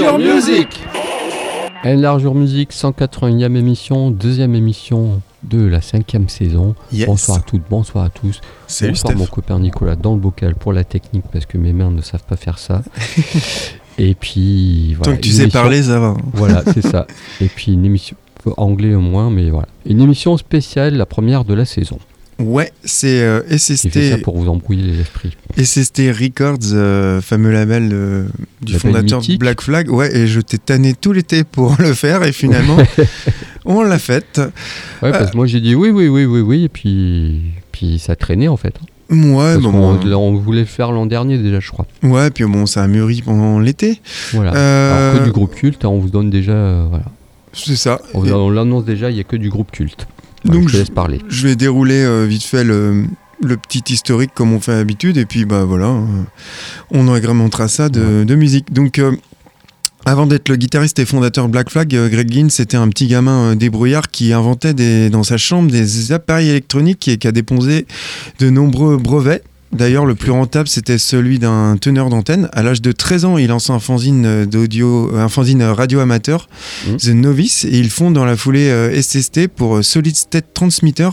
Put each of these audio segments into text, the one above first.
Enlargure Music Enlargure Music, 180e émission, deuxième émission de la cinquième saison. Yes. Bonsoir à toutes, bonsoir à tous. Salut bonsoir Steph. mon copain Nicolas dans le bocal pour la technique parce que mes mains ne savent pas faire ça. Et puis voilà. Tant que tu sais émission- parler, ça va. Voilà, c'est ça. Et puis une émission anglais au moins, mais voilà. Une émission spéciale, la première de la saison. Ouais, c'est euh, J'ai fait ça SST, pour vous embrouiller les esprits. SST Records, euh, fameux label euh, du Label fondateur mythique. Black Flag. Ouais, et je t'ai tanné tout l'été pour le faire, et finalement, on l'a fait. Ouais, parce que moi j'ai dit oui, oui, oui, oui, oui, et puis, puis ça traînait en fait. Ouais, Parce bon, bon. on voulait le faire l'an dernier déjà, je crois. ouais, puis bon, ça a mûri pendant l'été. Voilà. Euh, Alors que du groupe culte, hein, on vous donne déjà. euh, voilà. C'est ça. On, Et on l'annonce déjà, il n'y a que du groupe culte. Donc, je te laisse parler. je vais dérouler euh, vite fait le, le petit historique comme on fait d'habitude, et puis bah voilà, euh, on agrémentera ça de, de musique. Donc, euh, avant d'être le guitariste et fondateur de Black Flag, Greg Ginn, c'était un petit gamin débrouillard qui inventait des, dans sa chambre des appareils électroniques et qui a déposé de nombreux brevets. D'ailleurs, le plus rentable, c'était celui d'un teneur d'antenne. À l'âge de 13 ans, il lance un fanzine euh, d'audio, un fanzine radio amateur, Mhm. The Novice, et ils font dans la foulée euh, SST pour euh, Solid State Transmitter,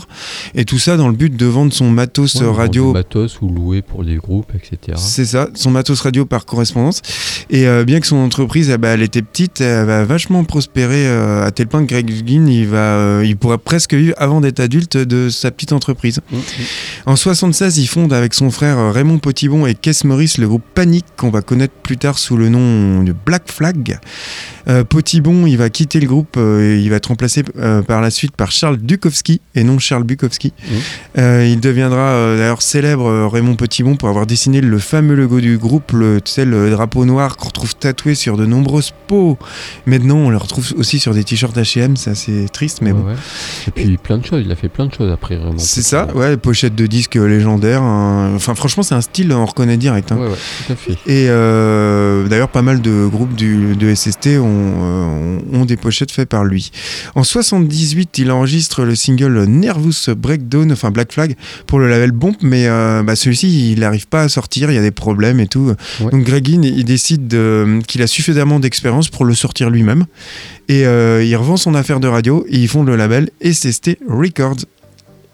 et tout ça dans le but de vendre son matos Ouais, radio matos ou loué pour des groupes, etc. c'est ça, son matos radio par correspondance. Et euh, bien que son entreprise, eh ben, elle était petite, elle va vachement prospérer euh, à tel point que Greg Ginn, il, va, il pourra presque vivre avant d'être adulte de sa petite entreprise. Mhm. En 76, il fonde avec son frère euh, Raymond Potibon et Kess Maurice le groupe Panic qu'on va connaître plus tard sous le nom de Black Flag. Euh, Potibon, il va quitter le groupe euh, et il va être remplacé euh, par la suite par Charles Dukowski et non Charles Bukowski. Mhm. Euh, il deviendra d'ailleurs célèbre Raymond Petitbon pour avoir dessiné le fameux logo du groupe, le, tu sais, le drapeau noir qu'on retrouve tatoué sur de nombreuses peaux. Maintenant, on le retrouve aussi sur des t-shirts H&M, c'est assez triste, mais Ouais, bon. ouais. Et puis plein de choses, il a fait plein de choses après vraiment. C'est ça, ouais, pochette de disques légendaires. hein. Enfin, franchement, c'est un style, on reconnaît direct. hein. Ouais, ouais, tout à fait. Et euh, d'ailleurs, pas mal de groupes du, de SST ont, euh, ont des pochettes faites par lui. En 78, il enregistre le single Nervous Breakdown, enfin Black Flag, pour le label Bomb, mais euh, bah, celui-ci, il n'arrive pas à sortir, il y a des problèmes et tout. Ouais. Donc Greg Ginn, il décide de- qu'il a suffisamment d'expérience pour le sortir lui-même. Et euh, il revend son affaire de radio et ils font le label SST Records.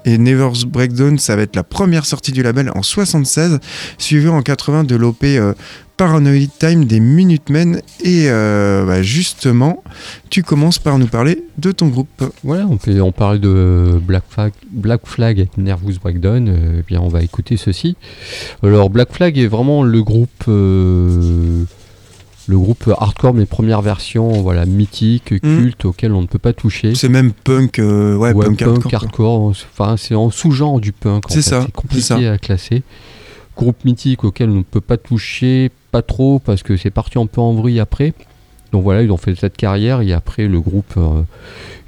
Et Never's Breakdown, ça va être la première sortie du label en 76, suivi en 80 de l'OP euh, Paranoid Time des Minutemen. Et euh, bah, justement, tu commences par nous parler de ton groupe. Voilà, on, peut, on parle de Black Flag, Black et Nervous Breakdown. eh bien, on va écouter ceci. Alors, Black Flag est vraiment le groupe, euh, le groupe hardcore, mais première version, voilà, mythique, culte, auquel on ne peut pas toucher. C'est même punk, euh, ouais, Ouais, punk, punk, hardcore, enfin, c'est en sous-genre du punk. C'est ça, C'est compliqué ça. à classer. Groupe mythique auquel on ne peut pas toucher, pas trop, parce que c'est parti un peu en vrille après. Donc voilà, ils ont fait cette carrière et après le groupe, euh,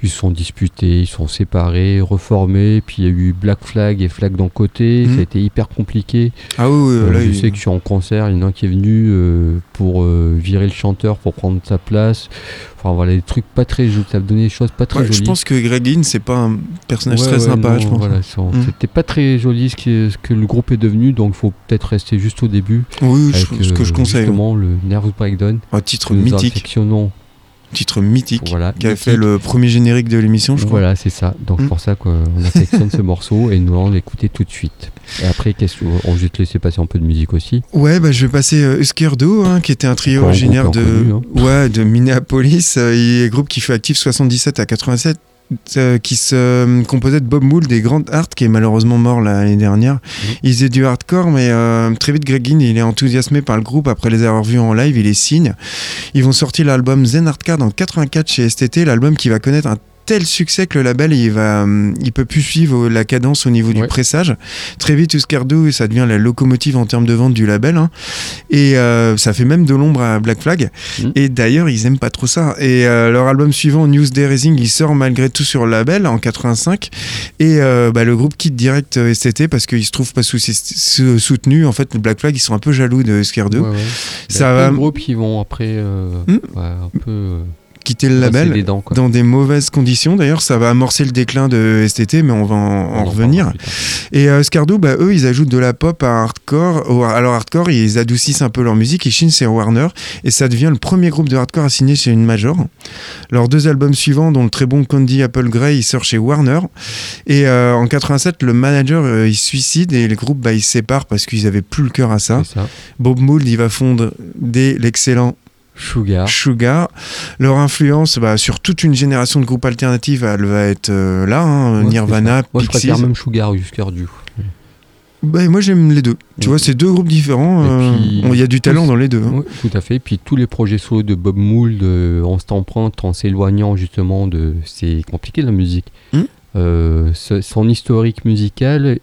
ils se sont disputés, ils se sont séparés, reformés. Puis il y a eu Black Flag et Flag d'un côté, Mhm. ça a été hyper compliqué. Ah oui, Euh, là, je il- sais que je suis en concert, il y en a un qui est venu euh, pour euh, virer le chanteur pour prendre sa place. Enfin voilà, des trucs pas très jolis, ça a donné des choses pas très Ouais, jolies. je pense que Greg Ginn, c'est pas un personnage Ouais, très ouais, sympa, non, je pense. voilà, Mm. C'était pas très joli ce, qui est- ce que le groupe est devenu, donc il faut peut-être rester juste au début. Oui, je- ce que je conseille. Justement, le Nervous Breakdown. Un titre mythique, titre mythique, Voilà, qui a fait le premier générique de l'émission, je crois. Voilà, c'est ça. Donc Mm. c'est pour ça qu'on affectionne ce morceau et nous allons l'écouter tout de suite. Et après, qu'est-ce que- on va juste laisser passer un peu de musique aussi. Ouais, bah, je vais passer euh, Du, hein, qui était un trio originaire de, hein. ouais, de Minneapolis. euh, il est un groupe qui fut actif 77 à 87, euh, qui se euh, composait de Bob Mould et Grant Hart, qui est malheureusement mort l'année dernière. Il faisait du hardcore, mais euh, très vite, Greg Ginn, il est enthousiasmé par le groupe après les avoir vus en live, il les signe. Ils vont sortir l'album Zen Art Card en 84 chez STT, l'album qui va connaître un tel succès que le label il va, il peut plus suivre la cadence au niveau du Ouais. pressage. Très vite, Uscardo, ça devient la locomotive en termes de vente du label. hein. Et euh, ça fait même de l'ombre à Black Flag. Mhm. Et d'ailleurs, ils aiment pas trop ça. Et euh, leur album suivant, News Day Rising, il sort malgré tout sur le label en 85. Et euh, bah, le groupe quitte direct STT parce qu'il se trouve pas sous- soutenu. En fait, Black Flag, ils sont un peu jaloux de Uscardo. Ouais, ouais. Ça va groupes qui vont après Hmm. un peu quitter le label. dents, dans des mauvaises conditions. D'ailleurs, ça va amorcer le déclin de STT, mais on va en, revenir. Et euh, Scardo, bah, eux, ils ajoutent de la pop à hardcore. Alors hardcore, ils adoucissent un peu leur musique. Ils chinent sur Warner. Et ça devient le premier groupe de hardcore à signer chez une major. Leurs deux albums suivants, dont le très bon Candy Apple Grey, il sort chez Warner. Et euh, en 87, le manager, euh, il suicide et le groupe, bah, ils se séparent parce qu'ils avaient plus le cœur à ça. Ça. Bob Mould, il va fondre dès l'excellent Sugar. Sugar. Leur influence bah, sur toute une génération de groupes alternatifs, elle va être euh, là. hein, Ouais, Nirvana. Moi, je Pixies. préfère même Sugar ou Husker Du. Bah, moi, j'aime les deux. Tu Et vois, c'est deux groupes différents. Et euh, Il y a du talent dans les deux. hein. Tout à fait. Puis tous les projets solo de Bob Mould, euh, on s'emprunte en s'éloignant justement de. C'est compliqué la musique. Hmm. Euh, son historique musical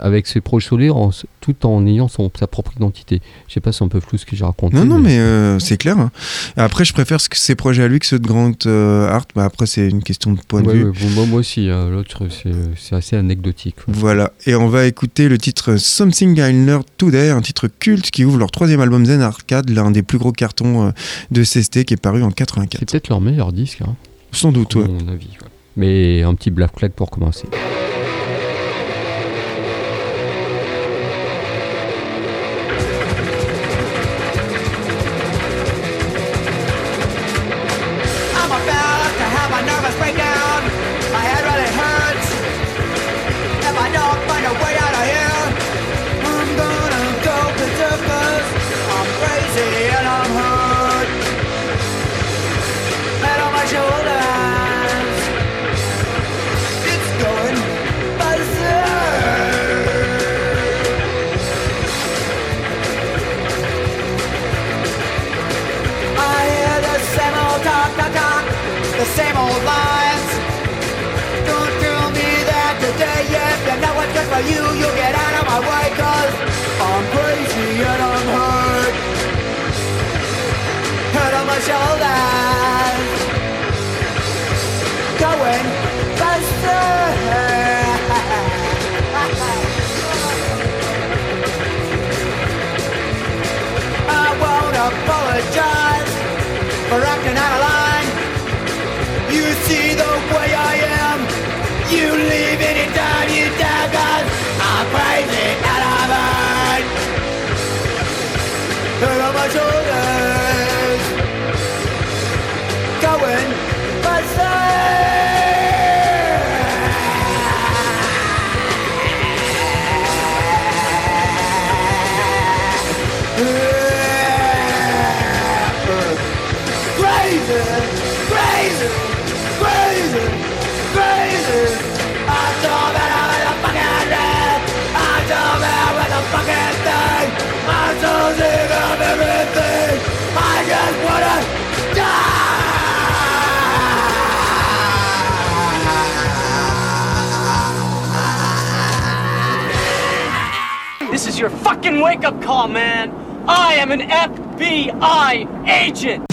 avec ses projets solo en- tout en ayant son, sa propre identité. Je sais pas, c'est un peu flou ce que j'ai raconté. Non, non, mais euh, c'est clair. hein. Après, je préfère ce que- ces projets à lui que ceux de Grant euh, Hart. Bah, après, c'est une question de point de Ouais, vue. bon, moi, aussi, hein, l'autre c'est c'est assez anecdotique. ouais. Voilà, et on va écouter le titre Something I Learned Today, un titre culte qui ouvre leur troisième album Zen Arcade, l'un des plus gros cartons euh, de CST qui est paru en C'est 84. peut-être leur meilleur disque, hein, Sans doute, à mon avis. Mais un petit Black Flag pour commencer. For you, you'll get out of my way, your fucking wake up call, man. I am an FBI agent.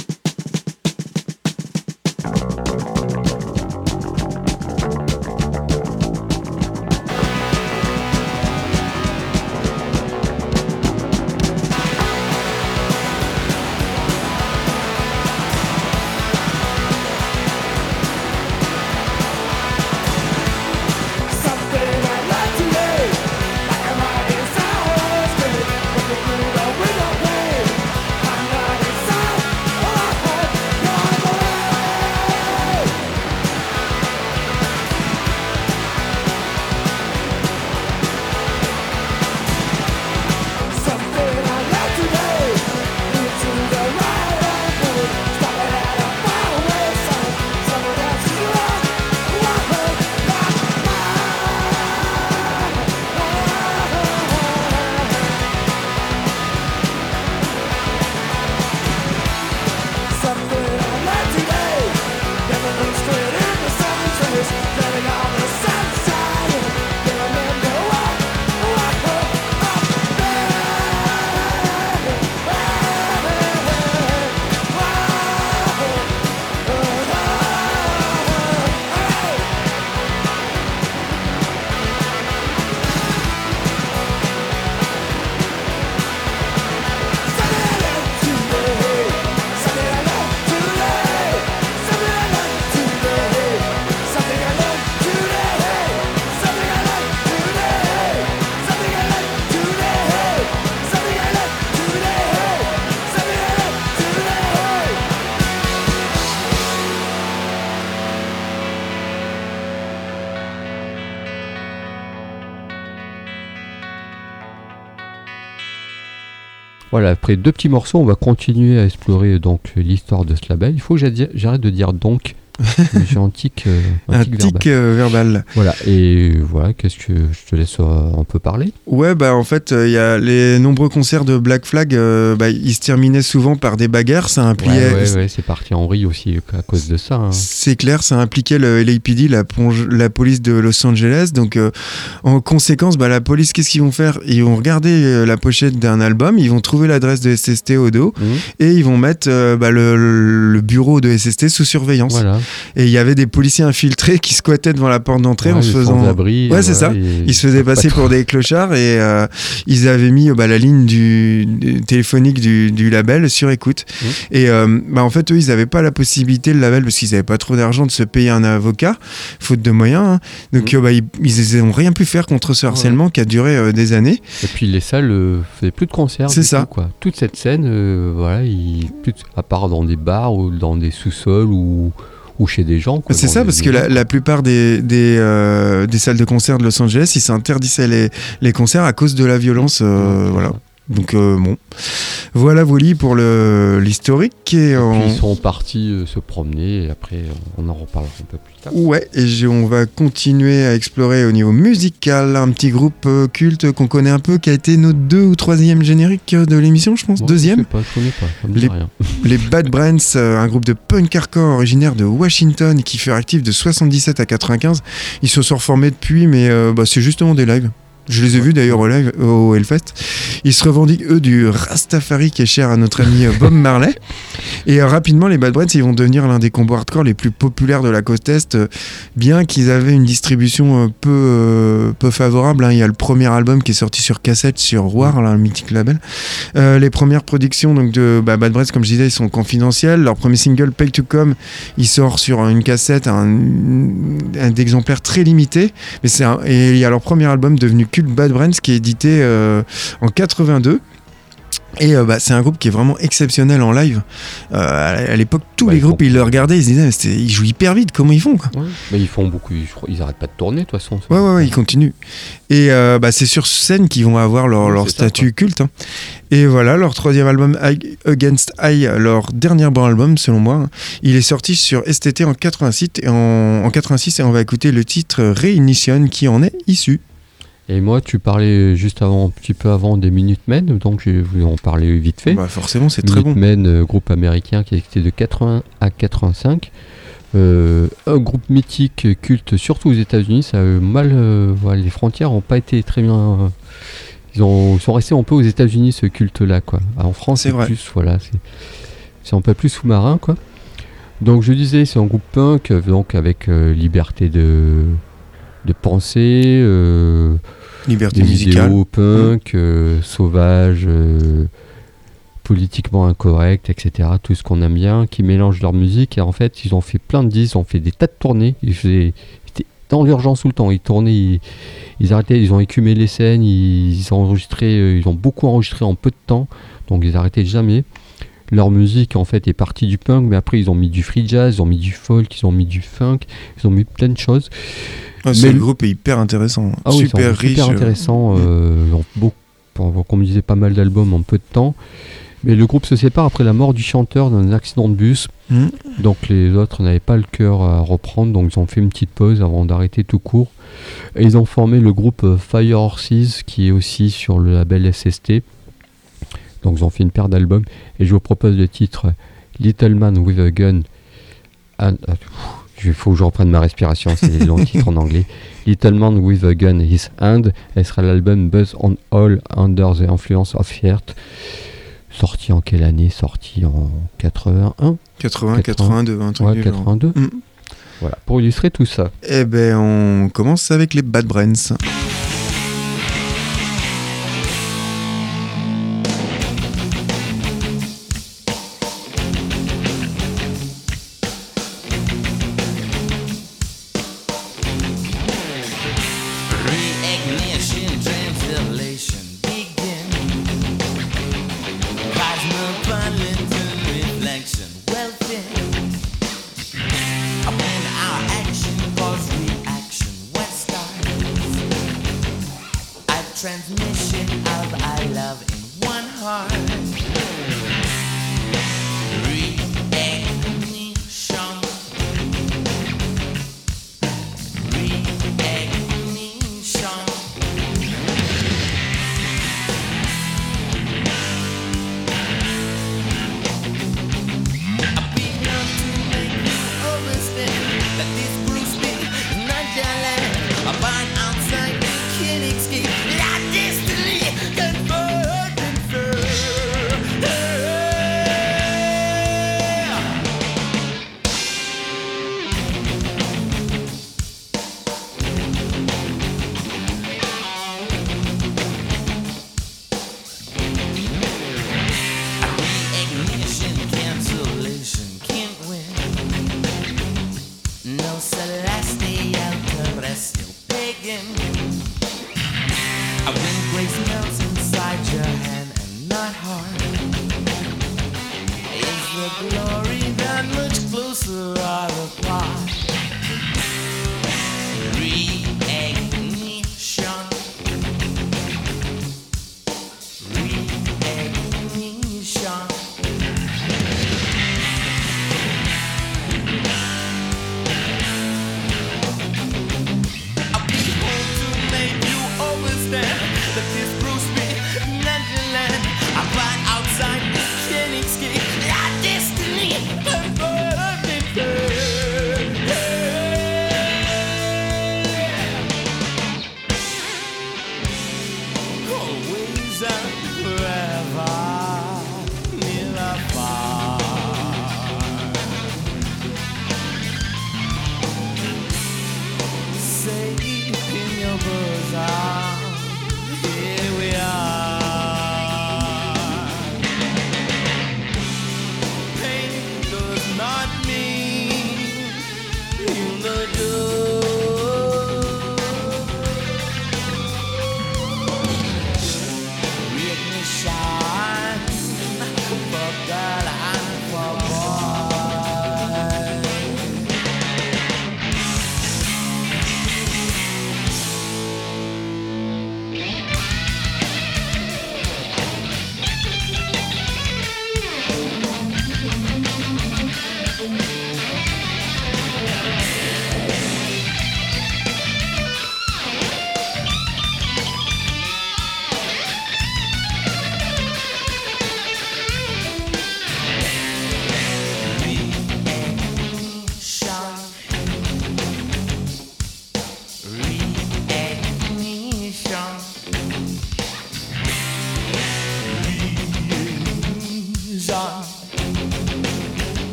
Après deux petits morceaux, on va continuer à explorer donc l'histoire de ce label. Il faut que j'arrête de dire donc. J'ai un tic, euh, un Un tic verbal. tic euh, verbal. Voilà, et voilà, qu'est-ce que je te laisse euh, un peu parler? Ouais, bah en fait, il y a les nombreux concerts de Black Flag, euh, bah, ils se terminaient souvent par des bagarres. Ça impliquait, Ouais, ouais, ouais, c'est parti en vrille aussi à cause de ça. hein. C'est clair, ça impliquait le LAPD, la, la police de Los Angeles. Donc, euh, en conséquence, bah, la police, qu'est-ce qu'ils vont faire? Ils vont regarder euh, la pochette d'un album, ils vont trouver l'adresse de SST au dos Mhm. et ils vont mettre euh, bah, le, le bureau de SST sous surveillance. Voilà. Et il y avait des policiers infiltrés qui squattaient devant la porte d'entrée en se faisant. sans-abri, Ouais, c'est ça. Ils se faisaient passer pour des clochards et euh, ils avaient mis euh, bah, la ligne du, du- téléphonique du, du label sur écoute. Mhm. Et euh, bah, en fait, eux, ils n'avaient pas la possibilité, le label, parce qu'ils n'avaient pas trop d'argent de se payer un avocat, faute de moyens. hein. Donc, euh, bah, ils n'ont rien pu faire contre ce harcèlement qui a duré euh, des années. Et puis les salles faisaient plus de concerts. C'est ça. tout, quoi. Toute cette scène, voilà, il, plus de- à part dans des bars ou dans des sous-sols ou, ou chez des gens. quoi, C'est ça, parce que la, la plupart des, des, euh, des salles de concert de Los Angeles, ils s'interdissaient les, les concerts à cause de la violence. euh, voilà. Donc, euh, bon. Voilà, Wally, pour l'historique. Et, Et on- puis ils sont partis euh, se promener et après on en reparlera un peu plus tard. Ouais, et on va continuer à explorer au niveau musical un petit groupe euh, culte qu'on connaît un peu, qui a été notre deux ou troisième générique de l'émission, je pense. Moi, Deuxième. Je sais pas, je connais pas, ça me dit Les- rien. Les Bad Brains, euh, un groupe de punk hardcore originaire de Washington qui fut actif de 77 à 95. Ils se sont reformés depuis, mais bah, c'est justement des lives. Je les ai vus d'ailleurs au live Hellfest. Ils se revendiquent eux du Rastafari qui est cher à notre ami euh, Bob Marley. Et euh, rapidement, les Bad Brains, ils vont devenir l'un des combos hardcore les plus populaires de la côte est, euh, bien qu'ils avaient une distribution peu, favorable. hein. Il y a le premier album qui est sorti sur cassette sur War, un mythique label. Les premières productions donc, de bah, Bad Brains, comme je disais, ils sont confidentielles. Leur premier single, Pay to Come, il sort sur une cassette, un, exemplaire très limité. Mais et il y a leur premier album devenu culte, Bad Brains, qui est édité euh, en 82. Et euh, bah, c'est un groupe qui est vraiment exceptionnel en live. Euh, à l'époque, tous Bah, les ils groupes, font- ils le regardaient, ils se disaient, ils jouent hyper vite, comment ils font quoi Ouais. Mais ils font beaucoup, ils, arrêtent pas de tourner de toute façon. Ouais, ouais, ouais, ils continuent. Et euh, bah, c'est sur scène qu'ils vont avoir leur, ça, statut culte. hein. Et voilà, leur troisième album, Against Eye, leur dernier bon album, selon moi, hein, il est sorti sur STT en 86, et en, en 86 et on va écouter le titre Reignition qui en est issu. Et moi, tu parlais juste avant, un petit peu avant des Minutemen, donc je vais en parler vite fait. Bah, forcément, c'est très bon. Minutemen, euh, groupe américain qui existait de 80 à 85. Euh, un groupe mythique, euh, culte, surtout aux États-Unis. Ça a mal. euh, voilà, les frontières n'ont pas été très bien. euh, ils, ont, ils sont restés un peu aux États-Unis ce culte-là, quoi. Ah, en France, C'est plus, voilà, c'est un peu plus sous-marin, quoi. Donc je disais, c'est un groupe punk, euh, donc avec euh, liberté de de penser, euh, Liberté musicale. idéaux punk, euh, sauvages, euh, politiquement incorrects, etc. Tout ce qu'on aime bien, qui mélangent leur musique. Et en fait, ils ont fait plein de disques, ils ont fait des tas de tournées. Ils, faisaient, étaient dans l'urgence tout le temps. Ils tournaient, ils, ils arrêtaient, ils ont écumé les scènes, ils, ils ont enregistré, euh, ils ont beaucoup enregistré en peu de temps. Donc ils arrêtaient jamais. Leur musique en fait est partie du punk, mais après ils ont mis du free jazz, ils ont mis du folk, ils ont mis du funk, ils ont mis plein de choses. Ah, Mais le groupe est hyper intéressant. Ah super riche. super euh, intéressant. euh, pour- disait, pas mal d'albums en peu de temps. Mais le groupe se sépare après la mort du chanteur dans un accident de bus. Mhm. Donc les autres n'avaient pas le cœur à reprendre, donc ils ont fait une petite pause avant d'arrêter tout court. Et ils ont formé le groupe euh, Fire Horses, qui est aussi sur le label SST. Donc ils ont fait une paire d'albums. Et je vous propose le titre Little Man with a Gun. and- ah, Il faut que je reprenne ma respiration, c'est les longs titres en anglais. Little Man with a Gun in His Hand. Elle sera l'album Buzz on All Under the Influence of Fear. Sorti en quelle année? Sorti en 81 80, 82, un truc Ouais, du genre. 82. Mm. Voilà, pour illustrer tout ça. Eh ben, on commence avec les Bad Brains.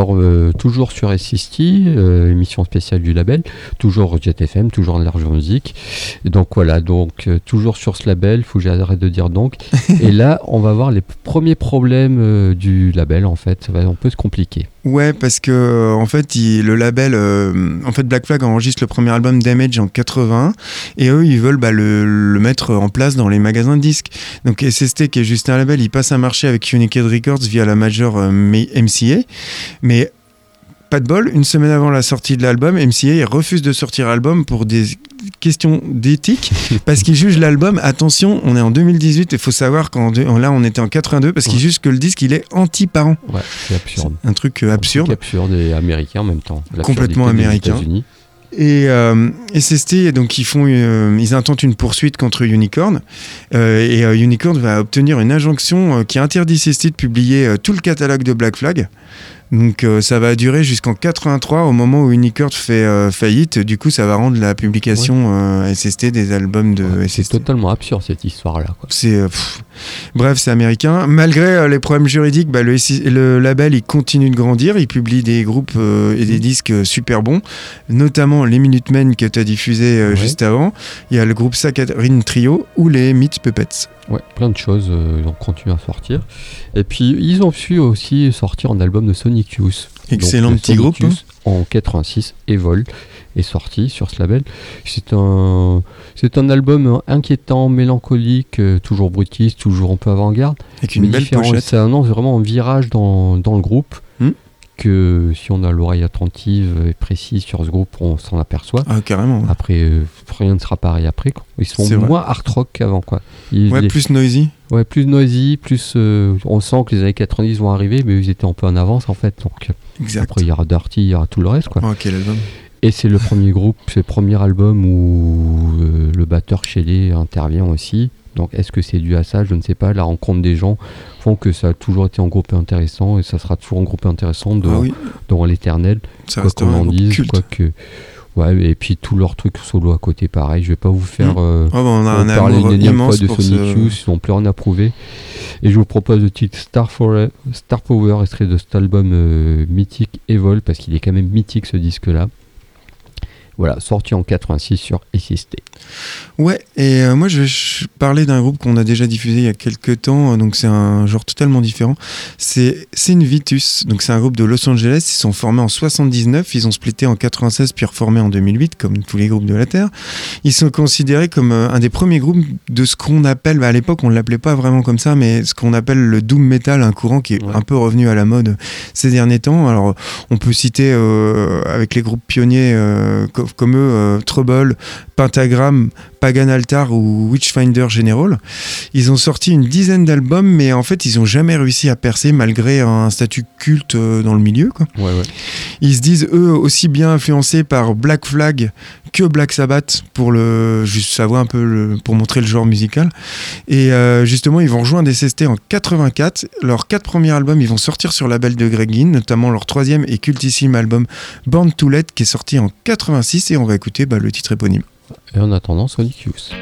Alors, euh, toujours sur S60, euh, émission spéciale du label, toujours Jet FM, toujours en large musique. Et donc voilà, donc euh, toujours sur ce label, faut que j'arrête de dire donc. Et là, on va voir les premiers problèmes euh, du label en fait, ça va un peu se compliquer. Ouais, parce que en fait, il- le label, en fait, Black Flag enregistre le premier album Damage en 81, et eux, ils veulent bah, le, le mettre en place dans les magasins de disques. Donc SST, qui est juste un label, il passe un marché avec Unicade Records via la major euh, M- MCA, mais pas de bol, une semaine avant la sortie de l'album, MCA refuse de sortir l'album pour des questions d'éthique, parce qu'il juge l'album, attention, on est en 2018, il faut savoir qu'en là on était en 82, parce qu'il Ouais. juge que le disque il est anti-parent. Ouais, c'est absurde. Un truc euh, absurde. Un truc absurde et américain en même temps. Complètement des américain. Et euh, SST, donc ils font, euh, ils intentent une poursuite contre Unicorn, Euh, et euh, Unicorn va obtenir une injonction qui interdit SST de publier tout le catalogue de Black Flag. Donc euh, ça va durer jusqu'en 83 au moment où Unicorn fait euh, faillite. Du coup, ça va rendre la publication euh, SST des albums de Ouais, c'est SST. totalement absurde cette histoire-là. C'est euh, bref, c'est américain. Malgré euh, les problèmes juridiques, bah, le, label il continue de grandir. Il publie des groupes euh, et des disques euh, super bons, notamment les Minutemen que tu as diffusé euh, Ouais. juste avant. Il y a le groupe Saccharine Trio ou les Meat Puppets. Ouais, plein de choses, euh, ils ont continué à sortir. Et puis, ils ont su aussi sortir un album de Sonic Excellent Donc, petit groupe, hein. En 86, Evol est sorti sur ce label. C'est un, c'est un album inquiétant, mélancolique, euh, toujours brutiste, toujours un peu avant-garde. Avec une mais belle. Ça annonce vraiment un virage dans, dans le groupe. Que si on a l'oreille attentive et précise sur ce groupe, on s'en aperçoit. Ah, carrément. ouais. Après, euh, rien ne sera pareil après. quoi. Ils sont vrai. moins hard rock qu'avant. Quoi. Ils- Ouais, les- plus noisy. Ouais, plus noisy, plus. euh, on sent que les années 90 vont arriver, mais ils étaient un peu en avance en fait. Donc euh, Exact. après, il y aura Dirty, il y aura tout le reste quoi. Oh, quel album. Et c'est le premier groupe, c'est le premier album où euh, le batteur Shelley intervient aussi. Donc est-ce que c'est dû à ça? Je ne sais pas. La rencontre des gens font que ça a toujours été un groupe intéressant et ça sera toujours un groupe intéressant Ah dans, oui, dans l'éternel, ça quoi qu'on en groupe dise. culte. Quoi que... Ouais, et puis tous leurs trucs solo à côté, pareil. Je vais pas vous faire. Mm. euh, Oh, bah, on a un amour une énième fois de Sonic ce... Youth, ils n'ont plus rien à prouver. Et je vous propose le titre Star, For- Star Power, extrait de cet album euh, mythique Evol, parce qu'il est quand même mythique ce disque-là. Voilà, sorti en 86 sur SST. Ouais, et euh, moi je vais parler d'un groupe qu'on a déjà diffusé il y a quelques temps, euh, donc c'est un genre totalement différent. C'est Sin Vitus, donc c'est un groupe de Los Angeles, ils sont formés en 79, ils ont splitté en 96 puis reformés en 2008 comme tous les groupes de la Terre. Ils sont considérés comme euh, un des premiers groupes de ce qu'on appelle, bah, à l'époque on l'appelait pas vraiment comme ça, mais ce qu'on appelle le doom metal, un courant qui est Ouais. un peu revenu à la mode ces derniers temps. Alors on peut citer euh, avec les groupes pionniers euh, co- comme eux, euh, Trouble, Pentagram, Pagan Altar ou Witchfinder General. Ils ont sorti une dizaine d'albums, mais en fait, ils n'ont jamais réussi à percer malgré un statut culte euh, dans le milieu. Quoi. Ouais, ouais. Ils se disent, eux, aussi bien influencés par Black Flag que Black Sabbath pour le juste savoir un peu le- pour montrer le genre musical. Et euh, justement, ils vont rejoindre SST en 84. Leurs quatre premiers albums, ils vont sortir sur label de Greg Ginn, notamment leur troisième et cultissime album Born to Let qui est sorti en 86 et on va écouter bah, le titre éponyme. Et en attendant, Sonic Youth.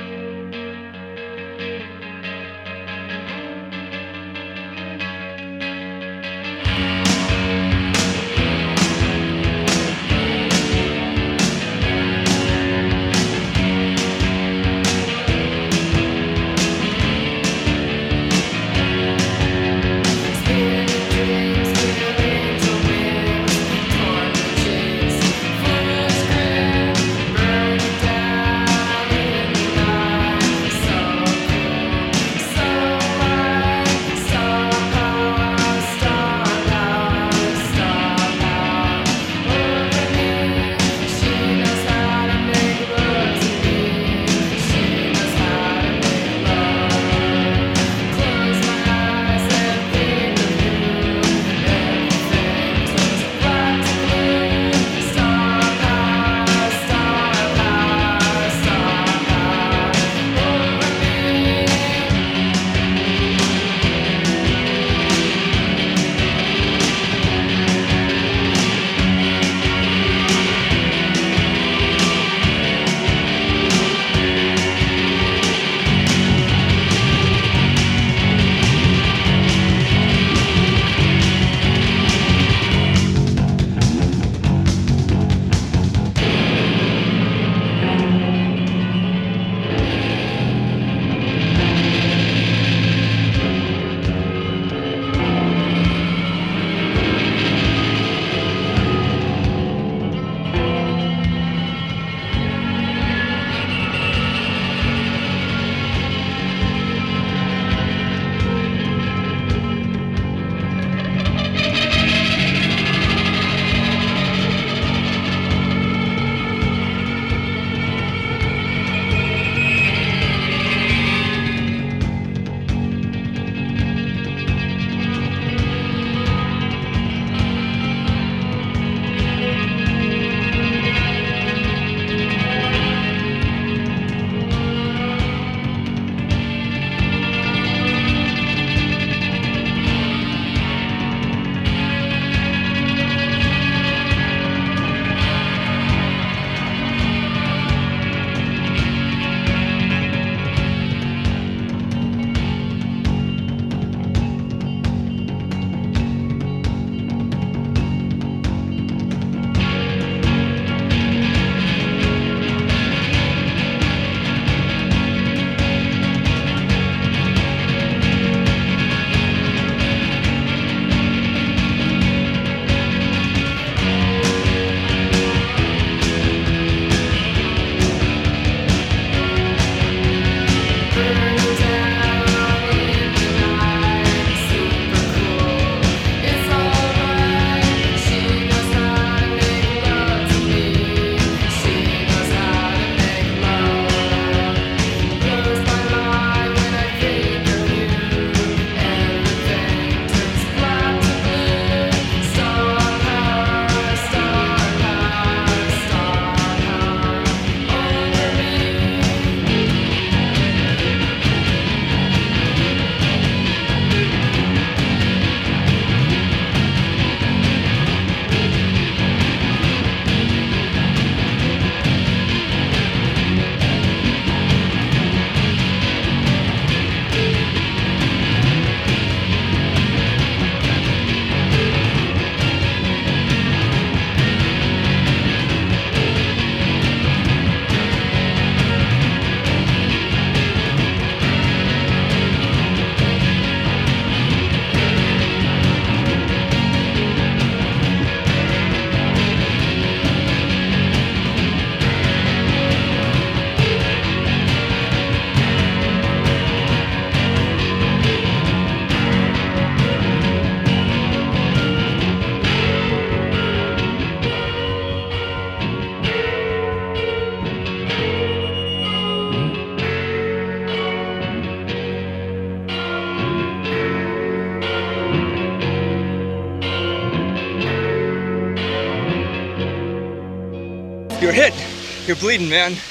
Bleeding, man.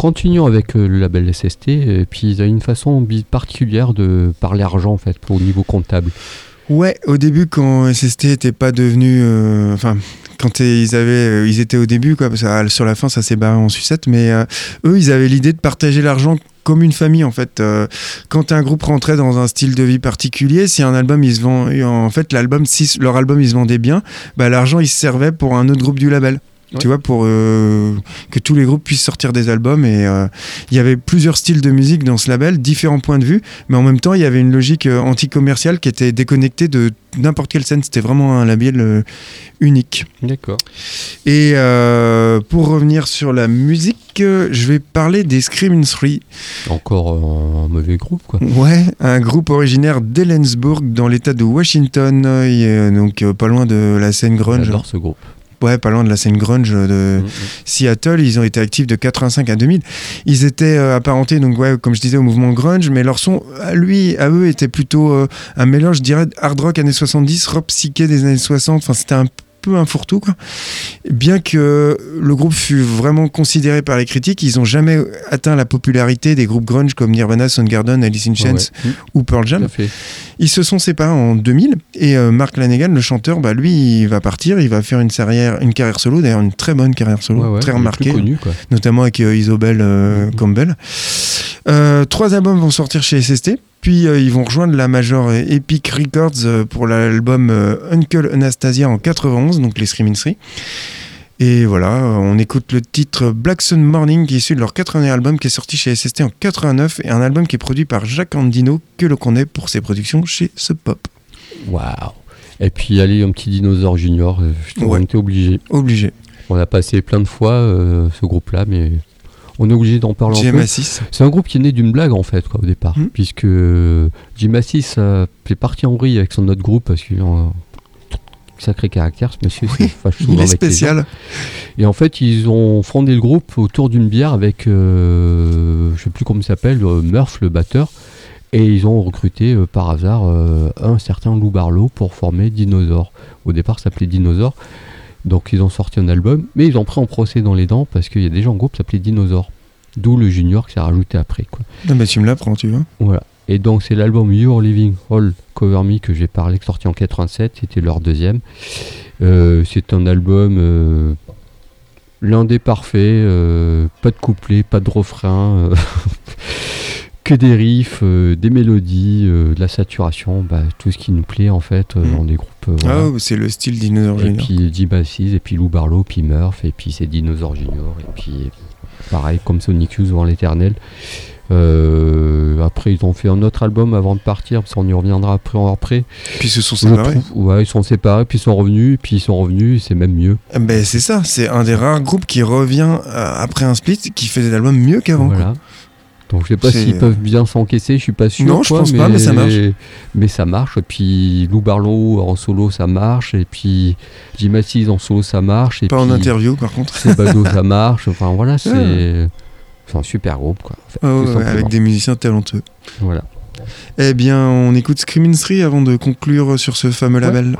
Continuons avec euh, le label SST, et puis ils ont une façon particulière de parler argent en fait, au niveau comptable. Ouais, au début, quand SST était pas devenu. euh, Enfin, quand ils, avaient, euh, ils étaient au début, quoi, ah, sur la fin, ça s'est barré en sucette, mais eux, ils avaient l'idée de partager l'argent comme une famille, en fait. Quand un groupe rentrait dans un style de vie particulier, si un album, il se. En fait, l'album, leur album, il se vendait bien, bah, l'argent, il se servait pour un autre groupe du label. Ouais. Tu vois, pour euh, que tous les groupes puissent sortir des albums. Et euh, il y avait plusieurs styles de musique dans ce label, différents points de vue, mais en même temps, il y avait une logique euh, anti-commerciale qui était déconnectée de n'importe quelle scène. C'était vraiment un label euh, unique. D'accord. Et pour revenir sur la musique, je vais parler des Screaming Three. Encore un mauvais groupe quoi. Ouais, un groupe originaire d'Ellensburg dans l'état de Washington, et, donc pas loin de la scène grunge. J'adore ce groupe. Ouais, pas loin de la scène grunge de Mhm. Seattle. Ils ont été actifs de 85 à 2000. Ils étaient euh, apparentés, donc ouais, comme je disais, au mouvement grunge, mais leur son, à lui, à eux, était plutôt euh, un mélange, je dirais, hard rock années 70, rock psyché des années 60. Enfin, c'était un peu un fourre-tout, quoi. Bien que le groupe fût vraiment considéré par les critiques, ils n'ont jamais atteint la popularité des groupes grunge comme Nirvana, Soundgarden, Alice in Chains Ouais, ouais. ou Pearl Tout Jam. Ils se sont séparés en 2000 et euh, Mark Lanegan, le chanteur, bah, lui, il va partir, il va faire une carrière, une carrière solo, d'ailleurs une très bonne carrière solo, Ouais, ouais, très remarquée, connu quoi. notamment avec euh, Isobel euh, Mhm. Campbell. Euh, trois albums vont sortir chez SST, puis euh, ils vont rejoindre la major Epic Records pour l'album Uncle Anastasia en 91, donc les Screaming Three. Et voilà, on écoute le titre Black Sun Morning qui est issu de leur 80e album qui est sorti chez SST en 89 et un album qui est produit par Jacques Andino que l'on connaît pour ses productions chez Sub Pop. Waouh. Et puis allez un petit dinosaure junior, euh, je Ouais. on était obligé. Obligé. On a passé plein de fois euh, ce groupe-là, mais on est obligé d'en parler un peu. GMA6. C'est un groupe qui est né d'une blague en fait quoi, au départ, Mhm. puisque Jim Assis euh, est parti en vrille avec son autre groupe parce qu'il sacré caractère, ce monsieur se fâche souvent Il est avec les gens. spécial. Et en fait, ils ont fondé le groupe autour d'une bière avec, euh, je sais plus comment il s'appelle, euh, Murph, le batteur. Et ils ont recruté euh, par hasard euh, un certain Lou Barlow pour former Dinosaur. Au départ, ça s'appelait Dinosaur. Donc ils ont sorti un album, mais ils ont pris en procès dans les dents parce qu'il y a déjà un groupe qui s'appelait Dinosaur. D'où le junior qui s'est rajouté après. Quoi. Non, mais tu me l'apprends, tu vois. Voilà. Et donc c'est l'album Your Living All Cover Me que j'ai parlé, sorti en 87, c'était leur deuxième. Euh, c'est un album euh, l'un des parfaits, euh, pas de couplet, pas de refrain, que des riffs, des mélodies, de la saturation, bah, tout ce qui nous plaît en fait Mm. dans des groupes. voilà. Ah, c'est le style Dinosaur et Junior. puis Jim Assis, et puis Lou Barlow, puis Murph, et puis c'est Dinosaur Junior, et puis pareil comme Sonic Youth devant l'éternel. Euh, après, ils ont fait un autre album avant de partir, parce qu'on y reviendra après. après. Puis ils se sont séparés. trouve- ouais, ils sont séparés, puis ils sont revenus, puis ils sont revenus, c'est même mieux. Ben, c'est ça, c'est un des rares groupes qui revient euh, après un split qui fait des albums mieux qu'avant. Voilà. Donc je sais pas s'ils peuvent bien s'encaisser, je suis pas sûr. Non, je quoi, pense pas, mais ça marche. Mais ça marche. Et puis Lou Barlow en solo, ça marche. Et puis Jim Assis en solo, ça marche. Et Pas en interview, par contre. Sebado, ça marche. Enfin voilà, c'est c'est un super groupe. Quoi, en fait, Ah ouais, ouais, avec des musiciens talentueux. Voilà. Eh bien, on écoute Screaming Three avant de conclure sur ce fameux label.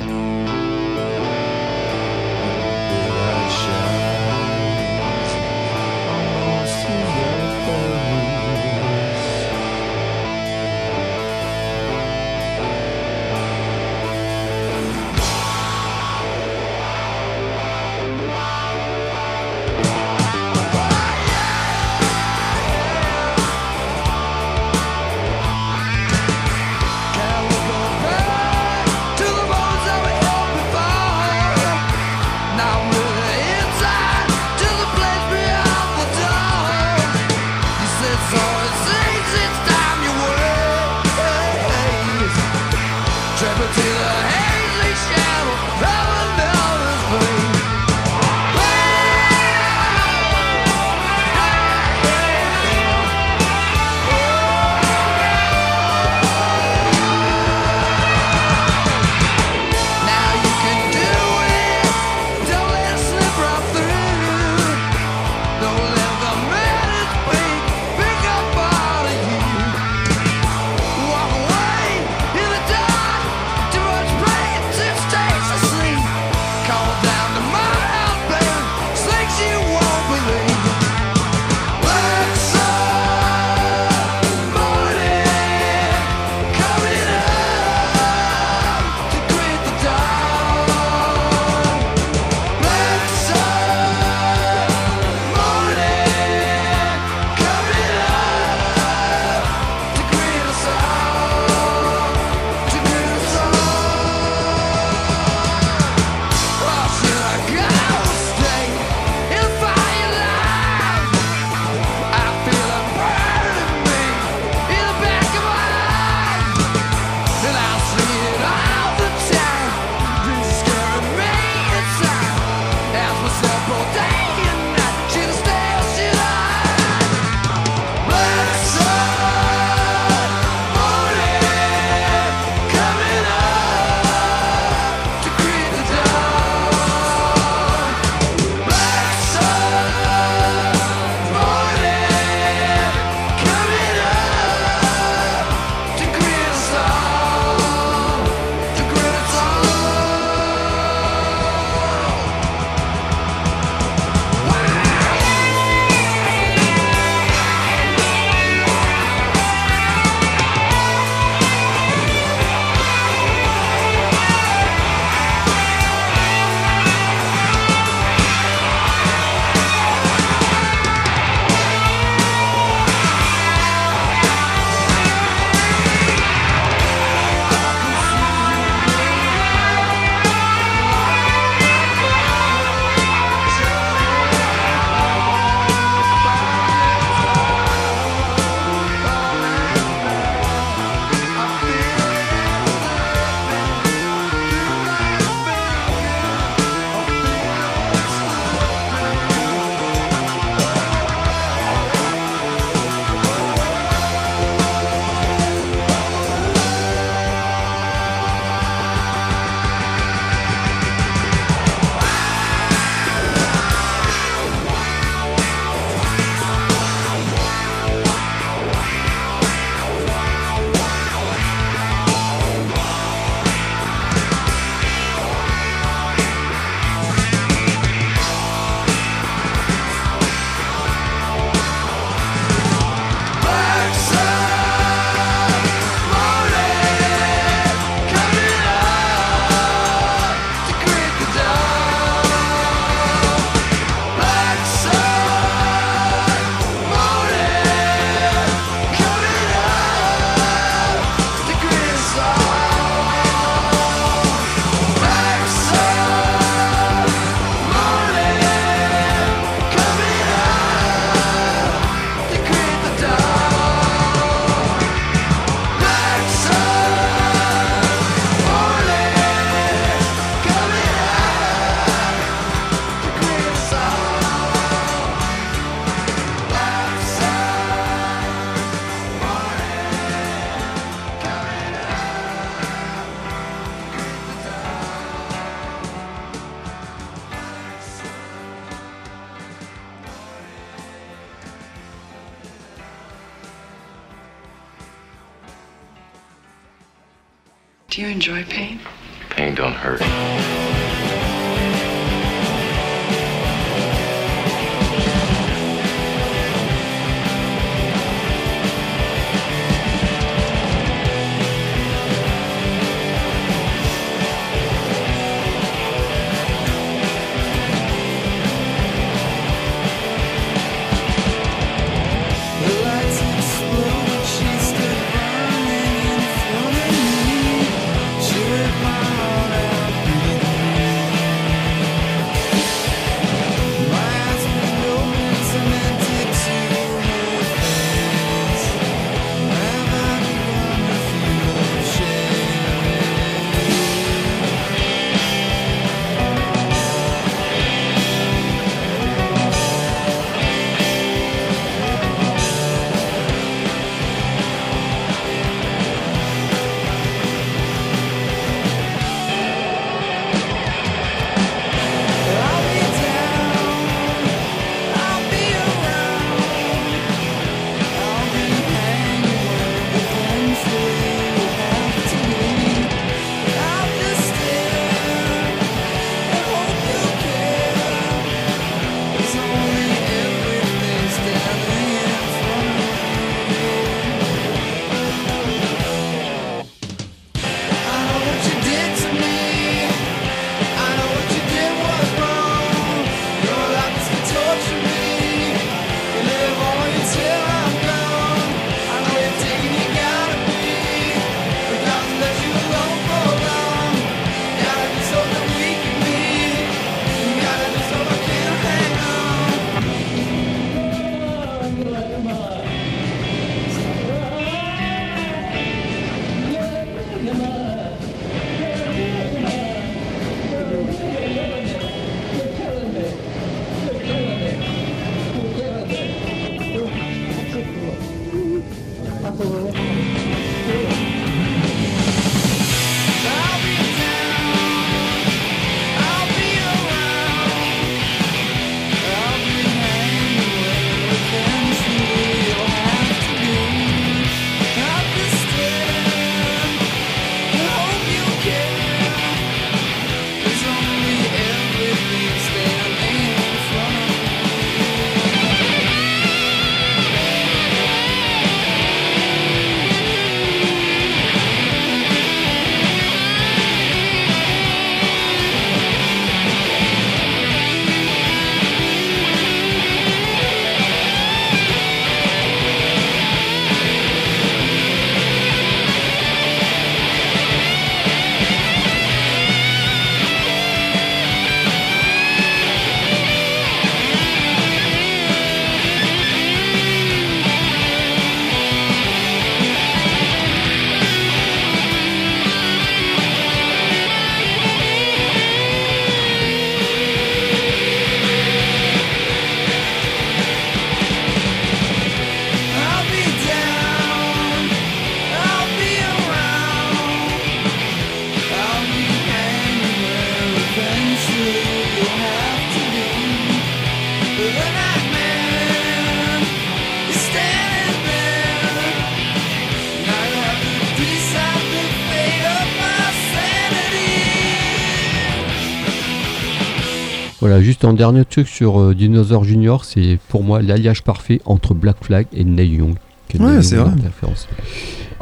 Juste un dernier truc sur euh, Dinosaur Junior, c'est pour moi l'alliage parfait entre Black Flag et Neil Young. Ouais, c'est vrai.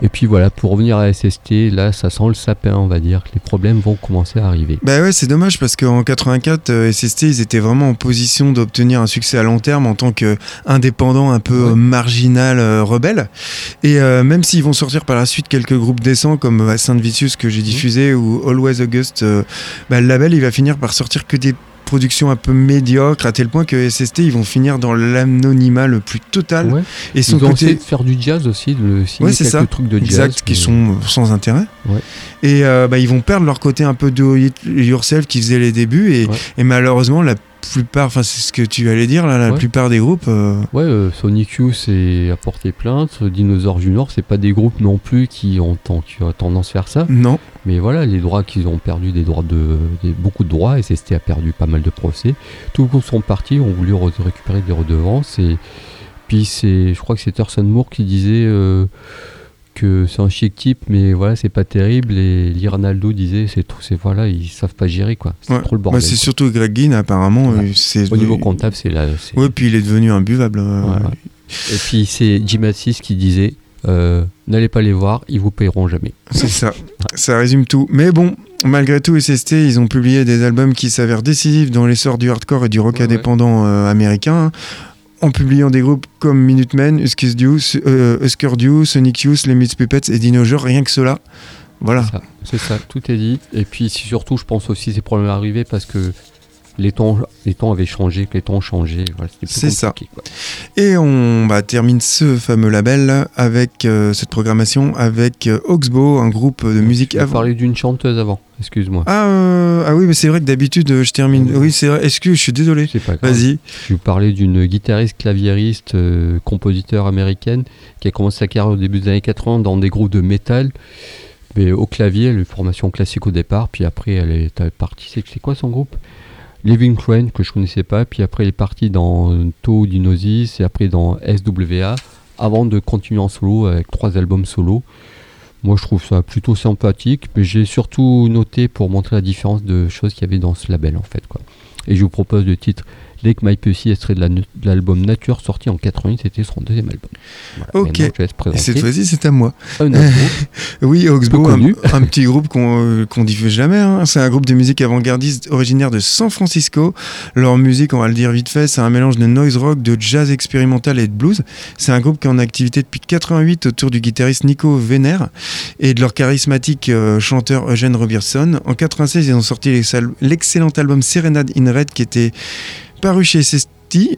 Et puis voilà, pour revenir à SST, là ça sent le sapin, on va dire, que les problèmes vont commencer à arriver. Bah ouais, c'est dommage parce qu'en 84, euh, SST, ils étaient vraiment en position d'obtenir un succès à long terme en tant qu'indépendant un peu Ouais. euh, marginal, euh, rebelle. Et euh, même s'ils vont sortir par la suite quelques groupes décents comme euh, Saint Vicious que j'ai diffusé ou Always August, euh, bah, le label, il va finir par sortir que des productions un peu médiocres à tel point que SST, ils vont finir dans l'anonymat le plus total. Ouais. Et son Ils ont essayé côté... de faire du jazz aussi, de signer Ouais, quelques ça. trucs de jazz. Exact, qui sont sans intérêt. Ouais. Et euh, bah, ils vont perdre leur côté un peu it yourself qui faisait les débuts. Et, et malheureusement, la plupart, enfin c'est ce que tu allais dire, là, la Ouais. plupart des groupes. euh, Ouais, euh, Sonic Youth c'est à porter plainte. Dinosaur Junior, c'est pas des groupes non plus qui ont, ten- qui ont tendance à faire ça. non. Mais voilà, les droits qu'ils ont perdu, des droits de, des- beaucoup de droits, et SST a perdu pas mal de procès. Tous les groupes sont partis, ont voulu re- récupérer des redevances. Et puis c'est, je crois que c'est Thurston Moore qui disait euh, que c'est un chic type, mais voilà, c'est pas terrible. Et Lirnaldo disait, c'est trop, c'est voilà, ils savent pas gérer quoi. C'est Ouais. trop le Bah, bordel. c'est quoi. surtout Greg Ginn, apparemment. Ouais. euh, c'est Au niveau comptable, c'est là. c'est- Ouais, puis il est devenu imbuvable. Ouais, ouais. Et puis c'est Jim Assis qui disait, euh, n'allez pas les voir, ils vous paieront jamais. C'est ça. Ça résume tout. Mais bon, malgré tout, SST, ils ont publié des albums qui s'avèrent décisifs dans l'essor du hardcore et du rock Ouais, indépendant euh, américain. En publiant des groupes comme Minutemen, euh, Husker Du, Sonic Youth, les Meat Puppets et Dino rien que cela. Voilà. Ça, C'est ça, tout est dit. Et puis surtout, je pense aussi c'est probablement arrivé parce que les temps, les temps avaient changé, que les temps ont changé. Voilà, C'est ça. quoi. Et on bah, termine ce fameux label avec euh, cette programmation avec euh, Oxbow, un groupe de musique Tu avant. parlé d'une chanteuse avant, excuse-moi. Ah, euh, ah oui, mais c'est vrai que d'habitude je termine. Oui. C'est vrai. Excuse, je suis désolé. Vas-y. Je vous parlais d'une guitariste, claviériste, compositeur américaine qui a commencé sa carrière au début des années 80 dans des groupes de métal. Mais au clavier, elle a une formation classique au départ, puis après elle est partie. C'est quoi son groupe? Living Train, que je connaissais pas, puis après elle est partie dans To Dinosis et après dans SWA, avant de continuer en solo avec trois albums solo. Moi je trouve ça plutôt sympathique, mais j'ai surtout noté pour montrer la différence de choses qu'il y avait dans ce label en fait. Quoi. Et je vous propose le titre Lake My Pussy, extrait de la- de l'album Nature sorti en 88, c'était son deuxième album. Voilà, Ok. maintenant, Et cette fois-ci, c'est à moi. un autre groupe. Oui, Oxbow, un, un petit groupe qu'on euh, qu'on diffuse jamais. hein. C'est un groupe de musique avant-gardiste originaire de San Francisco. Leur musique, on va le dire vite fait, c'est un mélange de noise rock, de jazz expérimental et de blues. C'est un groupe qui est en activité depuis 88 autour du guitariste Nico Vénère et de leur charismatique euh, chanteur Eugène Robertson. En 96, ils ont sorti l'excellent album Serenade in Red qui était paru chez SST,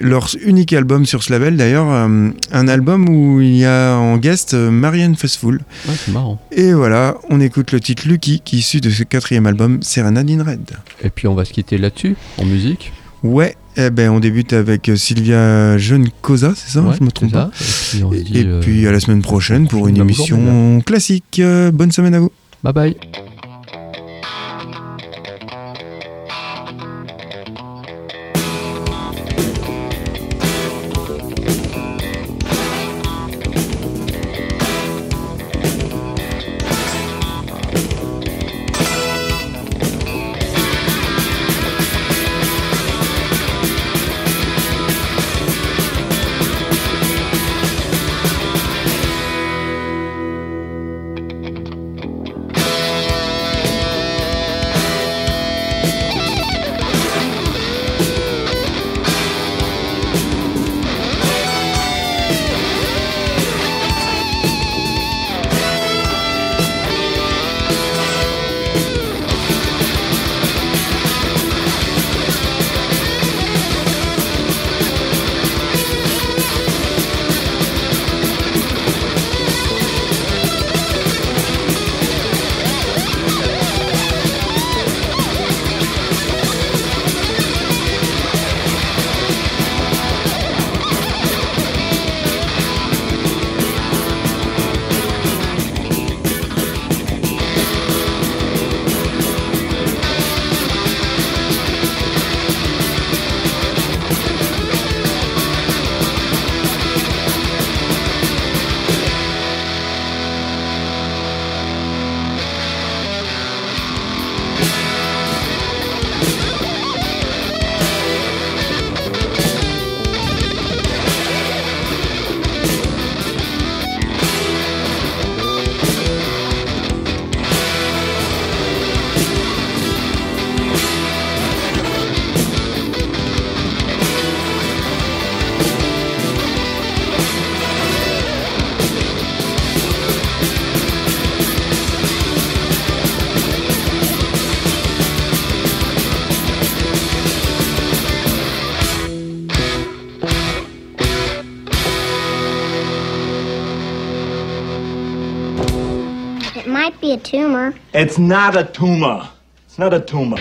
leur unique album sur ce label d'ailleurs, euh, un album où il y a en guest euh, Marianne Faithfull. Ouais, c'est marrant. Et voilà, on écoute le titre Lucky qui est issu de ce quatrième album Serenade in Red. Et puis on va se quitter là-dessus, en musique. Ouais, eh ben on débute avec euh, Sylvia Jeune Cosa, c'est ça Ouais, Je me trompe pas. Et puis, Et, euh, à la semaine prochaine pour une émission classique. Bonne semaine à vous. Bye bye. It's not a tumor. It's not a tumor.